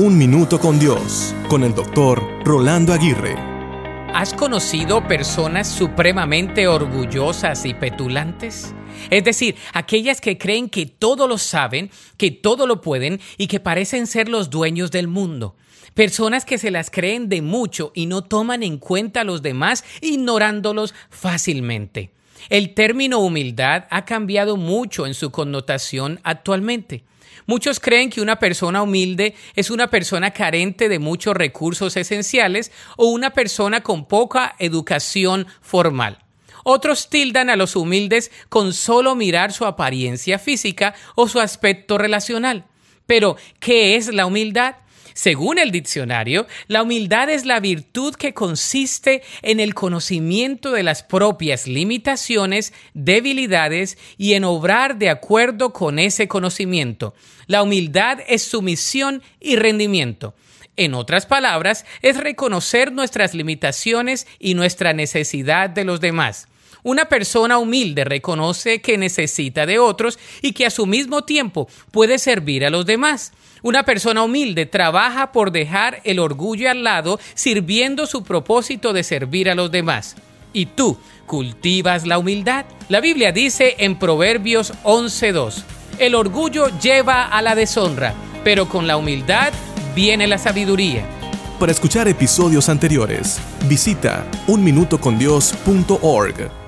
Un Minuto con Dios, con el doctor Rolando Aguirre. ¿Has conocido personas supremamente orgullosas y petulantes? Es decir, aquellas que creen que todo lo saben, que todo lo pueden y que parecen ser los dueños del mundo. Personas que se las creen de mucho y no toman en cuenta a los demás, ignorándolos fácilmente. El término humildad ha cambiado mucho en su connotación actualmente. Muchos creen que una persona humilde es una persona carente de muchos recursos esenciales o una persona con poca educación formal. Otros tildan a los humildes con solo mirar su apariencia física o su aspecto relacional. Pero, ¿qué es la humildad? Según el diccionario, la humildad es la virtud que consiste en el conocimiento de las propias limitaciones, debilidades y en obrar de acuerdo con ese conocimiento. La humildad es sumisión y rendimiento. En otras palabras, es reconocer nuestras limitaciones y nuestra necesidad de los demás. Una persona humilde reconoce que necesita de otros y que a su mismo tiempo puede servir a los demás. Una persona humilde trabaja por dejar el orgullo al lado, sirviendo su propósito de servir a los demás. ¿Y tú cultivas la humildad? La Biblia dice en Proverbios 11.2, el orgullo lleva a la deshonra, pero con la humildad viene la sabiduría. Para escuchar episodios anteriores, visita unminutocondios.org.